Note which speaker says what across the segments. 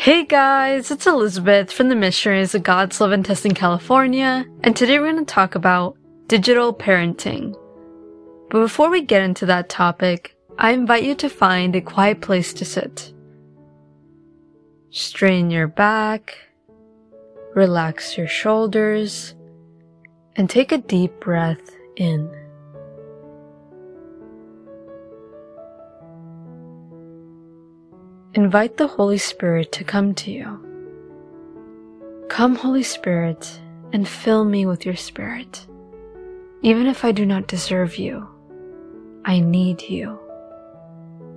Speaker 1: Hey guys, it's Elizabeth from the Missionaries of God's Love and Tustin California, and today we're going to talk about digital parenting. But before we get into that topic, I invite you to find a quiet place to sit. Strain your back, relax your shoulders, and take a deep breath in. Invite the Holy Spirit to come to you. Come, Holy Spirit, and fill me with your Spirit. Even if I do not deserve you, I need you.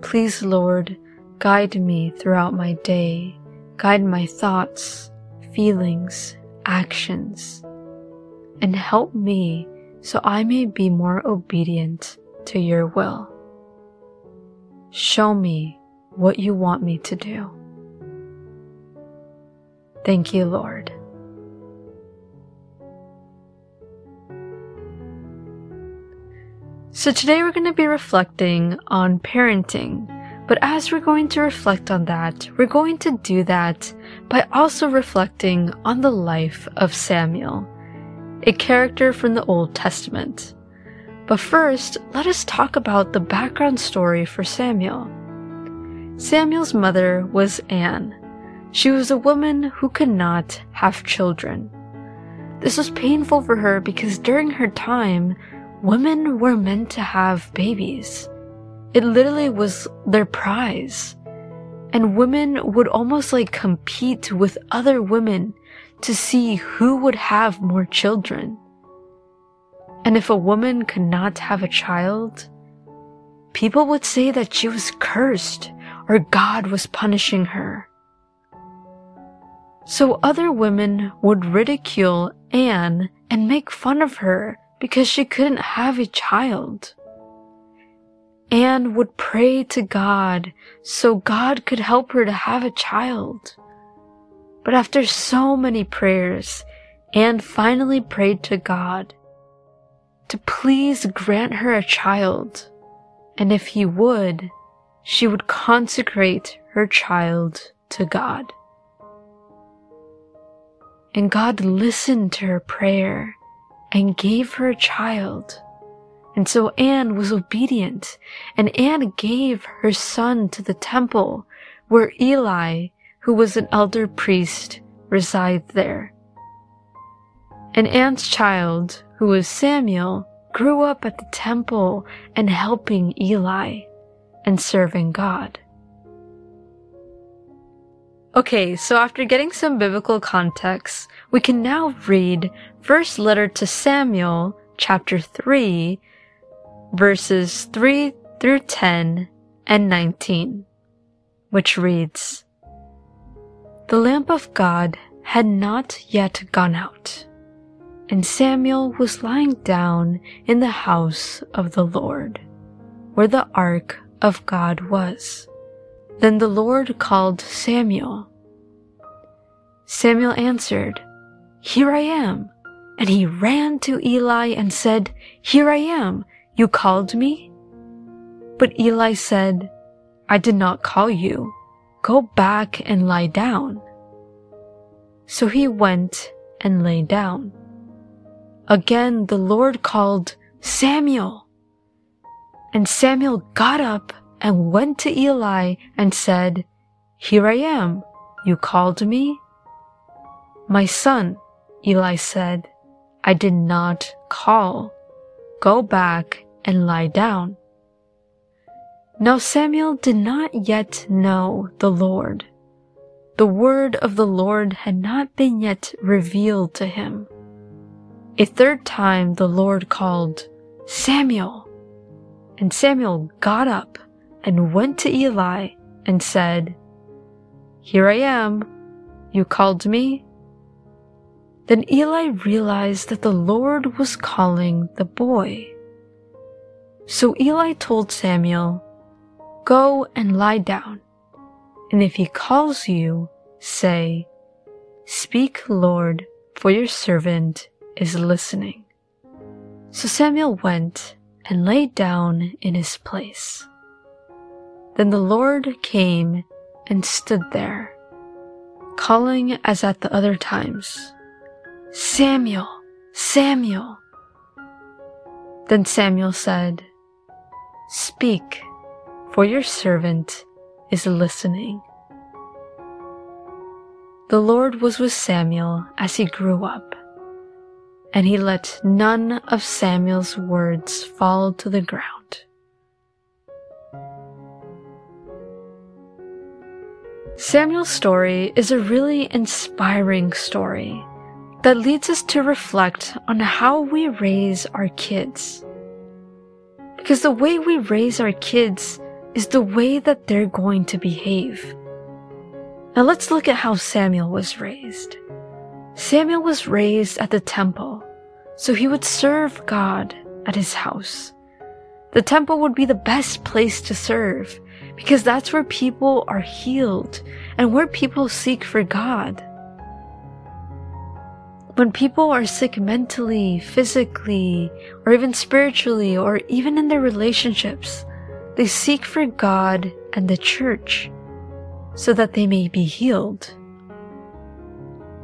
Speaker 1: Please, Lord, guide me throughout my day, guide my thoughts, feelings, actions, and help me so I may be more obedient to your will. Show me what you want me to do. Thank you, Lord. So today we're going to be reflecting on parenting. But as we're going to reflect on that, we're going to do that by also reflecting on the life of Samuel, a character from the Old Testament. But first, let us talk about the background story for Samuel. Samuel's mother was Anne. She was a woman who could not have children. This was painful for her because during her time, women were meant to have babies. It literally was their prize. And women would almost like compete with other women to see who would have more children. And if a woman could not have a child, people would say that she was cursed or God was punishing her. So other women would ridicule Anne and make fun of her because she couldn't have a child. Anne would pray to God so God could help her to have a child. But after so many prayers, Anne finally prayed to God to please grant her a child, and if he would, she would consecrate her child to God. And God listened to her prayer and gave her a child. And so Anne was obedient, and Anne gave her son to the temple where Eli, who was an elder priest, resided there. And Anne's child, who was Samuel, grew up at the temple and helping Eli and serving God. Okay, so after getting some biblical context, we can now read First Letter to Samuel, chapter 3, verses 3 through 10 and 19, which reads, The lamp of God had not yet gone out, and Samuel was lying down in the house of the Lord, where the ark of God was. Then the Lord called Samuel. Samuel answered, Here I am. And he ran to Eli and said, Here I am. You called me? But Eli said, I did not call you. Go back and lie down. So he went and lay down. Again the Lord called, Samuel. And Samuel got up and went to Eli and said, Here I am. You called me? My son, Eli said, I did not call. Go back and lie down. Now Samuel did not yet know the Lord. The word of the Lord had not been yet revealed to him. A third time the Lord called, Samuel. And Samuel got up and went to Eli and said, Here I am. You called me? Then Eli realized that the Lord was calling the boy. So Eli told Samuel, Go and lie down, and if he calls you, say, Speak, Lord, for your servant is listening. So Samuel went and lay down in his place. Then the Lord came and stood there, calling as at the other times, Samuel, Samuel. Then Samuel said, Speak, for your servant is listening. The Lord was with Samuel as he grew up, and he let none of Samuel's words fall to the ground. Samuel's story is a really inspiring story that leads us to reflect on how we raise our kids. Because the way we raise our kids is the way that they're going to behave. Now let's look at how Samuel was raised. Samuel was raised at the temple, so he would serve God at his house. The temple would be the best place to serve because that's where people are healed and where people seek for God. When people are sick mentally, physically, or even spiritually, or even in their relationships, they seek for God and the church so that they may be healed.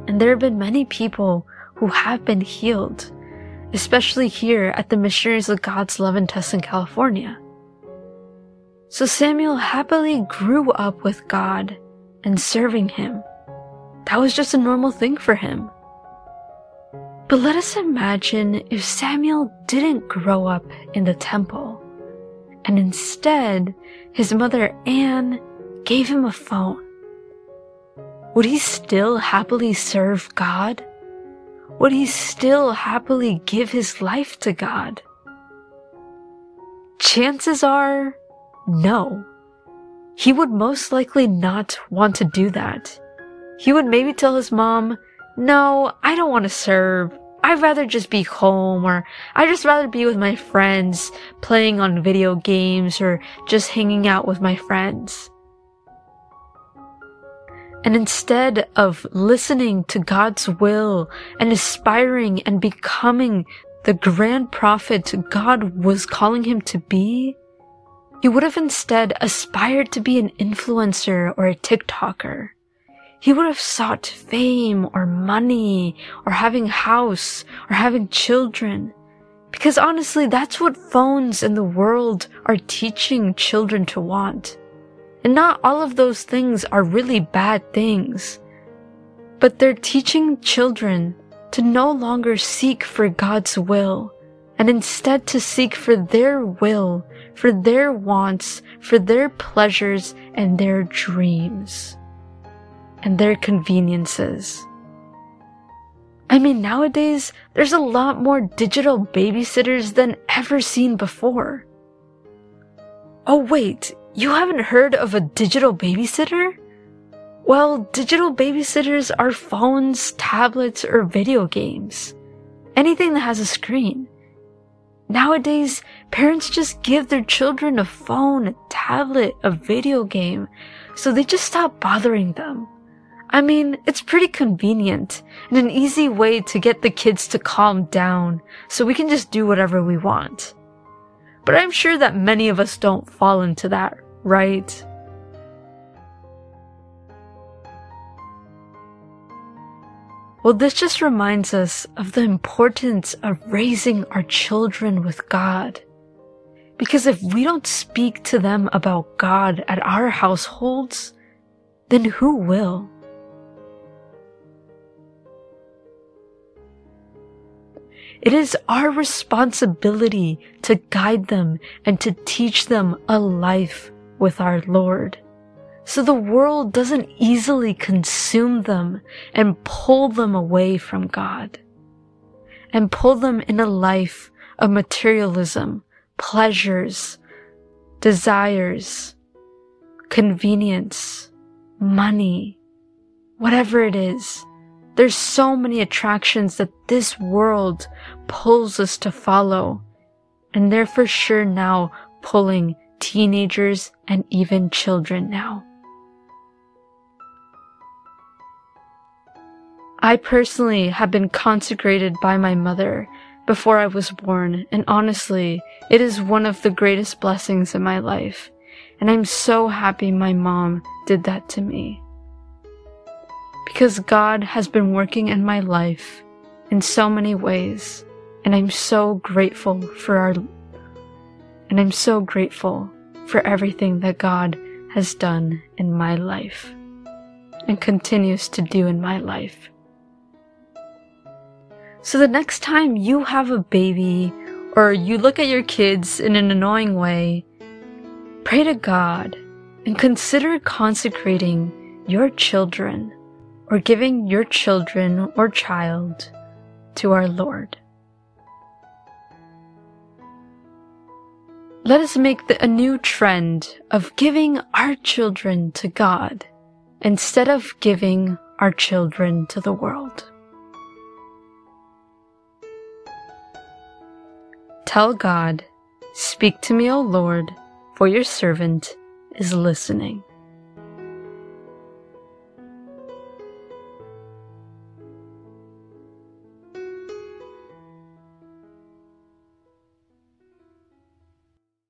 Speaker 1: And there have been many people who have been healed, especially here at the Missionaries of God's Love in Tustin, California. So Samuel happily grew up with God and serving Him. That was just a normal thing for him. But let us imagine if Samuel didn't grow up in the temple, and instead his mother Anne gave him a phone, would he still happily serve God? Would he still happily give his life to God? Chances are no. He would most likely not want to do that. He would maybe tell his mom, no, I don't want to serve. I'd rather just be home or I'd just rather be with my friends playing on video games or just hanging out with my friends. And instead of listening to God's will and aspiring and becoming the grand prophet God was calling him to be, he would have instead aspired to be an influencer or a TikToker. He would have sought fame or money or having house or having children. Because honestly, that's what phones and the world are teaching children to want. And not all of those things are really bad things. But they're teaching children to no longer seek for God's will and instead to seek for their will, for their wants, for their pleasures and their dreams and their conveniences. I mean, nowadays, there's a lot more digital babysitters than ever seen before. Oh wait, you haven't heard of a digital babysitter? Well, digital babysitters are phones, tablets, or video games. Anything that has a screen. Nowadays, parents just give their children a phone, a tablet, a video game, so they just stop bothering them. I mean, it's pretty convenient and an easy way to get the kids to calm down so we can just do whatever we want. But I'm sure that many of us don't fall into that, right? Well, this just reminds us of the importance of raising our children with God. Because if we don't speak to them about God at our households, then who will? It is our responsibility to guide them and to teach them a life with our Lord. So the world doesn't easily consume them and pull them away from God and pull them in a life of materialism, pleasures, desires, convenience, money, whatever it is. There's so many attractions that this world pulls us to follow. And they're for sure now pulling teenagers and even children now. I personally have been consecrated by my mother before I was born, and honestly, it is one of the greatest blessings in my life. And I'm so happy my mom did that to me because God has been working in my life in so many ways, and I'm so grateful for our and I'm so grateful for everything that God has done in my life and continues to do in my life. So the next time you have a baby or you look at your kids in an annoying way, pray to God and consider consecrating your children or giving your children or child to our Lord. Let us make the, a new trend of giving our children to God instead of giving our children to the world. Tell God, Speak to me, O Lord, for your servant is listening.